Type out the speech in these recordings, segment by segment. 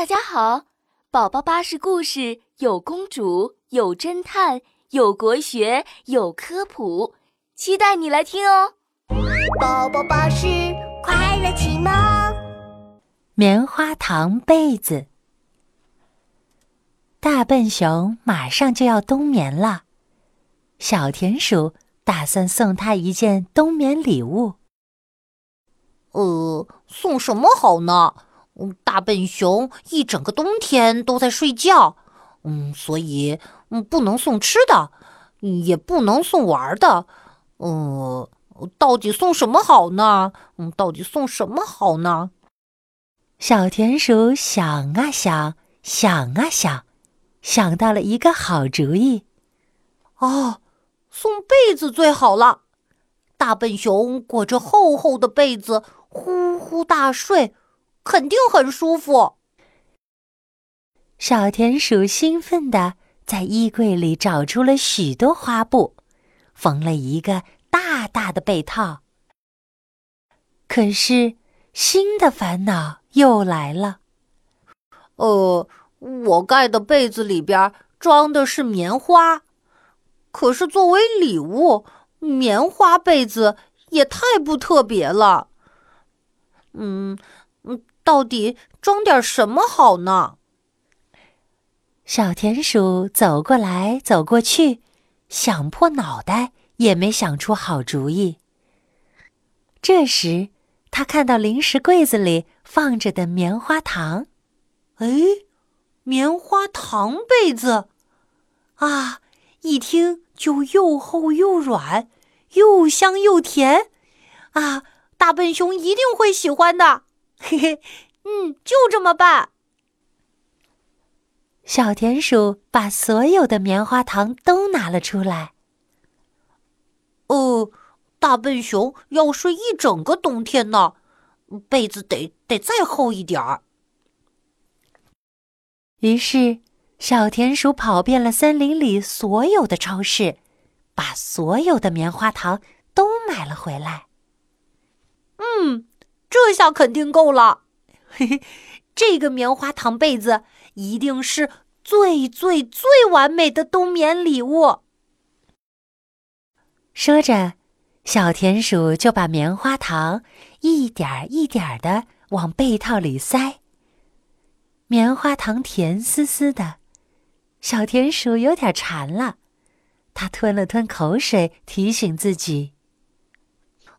大家好，宝宝巴士故事有公主，有侦探，有国学，有科普，期待你来听哦。宝宝巴士快乐启蒙。棉花糖被子。大笨熊马上就要冬眠了，小田鼠打算送他一件冬眠礼物。呃，送什么好呢？嗯，大笨熊一整个冬天都在睡觉，嗯，所以嗯不能送吃的，也不能送玩的，嗯，到底送什么好呢？嗯，到底送什么好呢？小田鼠想啊想，想啊想，想到了一个好主意。哦，送被子最好了。大笨熊裹着厚厚的被子，呼呼大睡。肯定很舒服。小田鼠兴奋的在衣柜里找出了许多花布，缝了一个大大的被套。可是，新的烦恼又来了。呃，我盖的被子里边装的是棉花，可是作为礼物，棉花被子也太不特别了。嗯。到底装点什么好呢？小田鼠走过来走过去，想破脑袋也没想出好主意。这时，他看到零食柜子里放着的棉花糖，哎，棉花糖被子，啊，一听就又厚又软，又香又甜，啊，大笨熊一定会喜欢的。嘿嘿，嗯，就这么办。小田鼠把所有的棉花糖都拿了出来。哦，大笨熊要睡一整个冬天呢，被子得得再厚一点儿。于是，小田鼠跑遍了森林里所有的超市，把所有的棉花糖都买了回来。嗯。这下肯定够了，嘿嘿，这个棉花糖被子一定是最最最完美的冬眠礼物。说着，小田鼠就把棉花糖一点一点的往被套里塞。棉花糖甜丝丝的，小田鼠有点馋了，它吞了吞口水，提醒自己。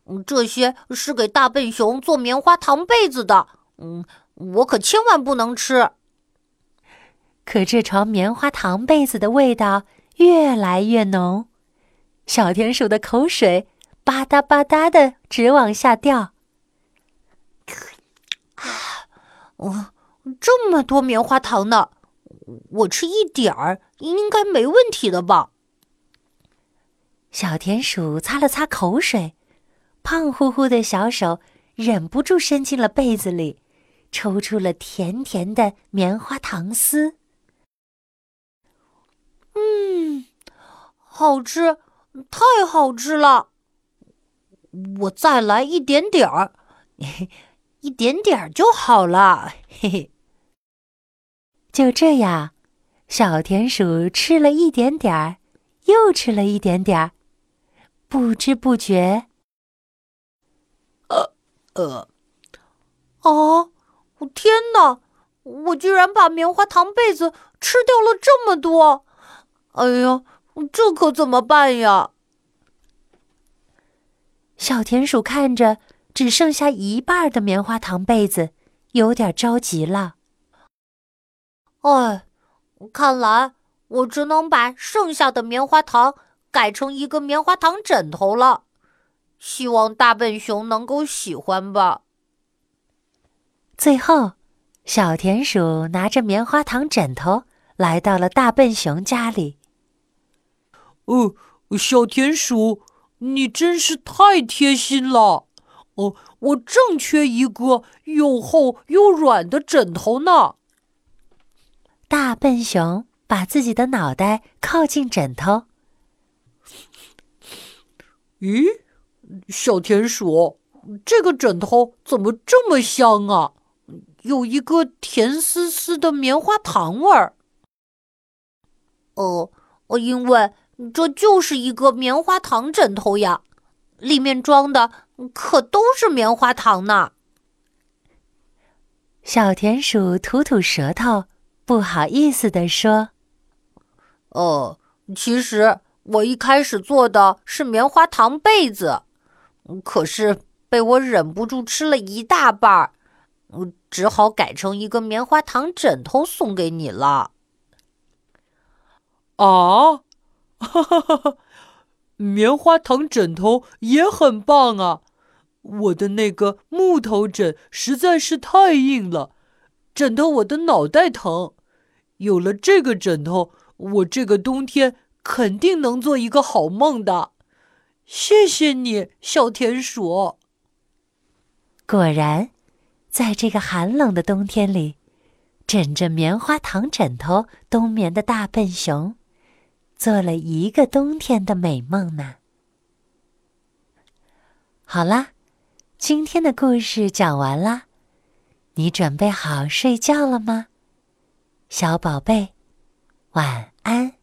嗯，这些是给大笨熊做棉花糖被子的。嗯，我可千万不能吃。可这床棉花糖被子的味道越来越浓，小田鼠的口水吧嗒吧嗒的直往下掉。啊，哦，这么多棉花糖呢，我吃一点儿应该没问题的吧？小田鼠擦了擦口水。胖乎乎的小手忍不住伸进了被子里，抽出了甜甜的棉花糖丝。嗯，好吃，太好吃了！我再来一点点儿，一点点儿就好了。嘿嘿。就这样，小田鼠吃了一点点儿，又吃了一点点儿，不知不觉。呃，啊！我天哪！我居然把棉花糖被子吃掉了这么多！哎呀，这可怎么办呀？小田鼠看着只剩下一半的棉花糖被子，有点着急了。哎，看来我只能把剩下的棉花糖改成一个棉花糖枕头了。希望大笨熊能够喜欢吧。最后，小田鼠拿着棉花糖枕头来到了大笨熊家里。哦，小田鼠，你真是太贴心了！哦，我正缺一个又厚又软的枕头呢。大笨熊把自己的脑袋靠近枕头。咦？小田鼠，这个枕头怎么这么香啊？有一个甜丝丝的棉花糖味儿。哦，因为这就是一个棉花糖枕头呀，里面装的可都是棉花糖呢。小田鼠吐吐舌头，不好意思地说：“哦，其实我一开始做的是棉花糖被子，可是被我忍不住吃了一大半儿，只好改成一个棉花糖枕头送给你了。”啊，哈哈哈哈！棉花糖枕头也很棒啊。我的那个木头枕实在是太硬了，枕头我的脑袋疼。有了这个枕头，我这个冬天肯定能做一个好梦的。谢谢你，小田鼠。果然，在这个寒冷的冬天里，枕着棉花糖枕头冬眠的大笨熊，做了一个冬天的美梦呢。好啦。今天的故事讲完啦，你准备好睡觉了吗，小宝贝？晚安。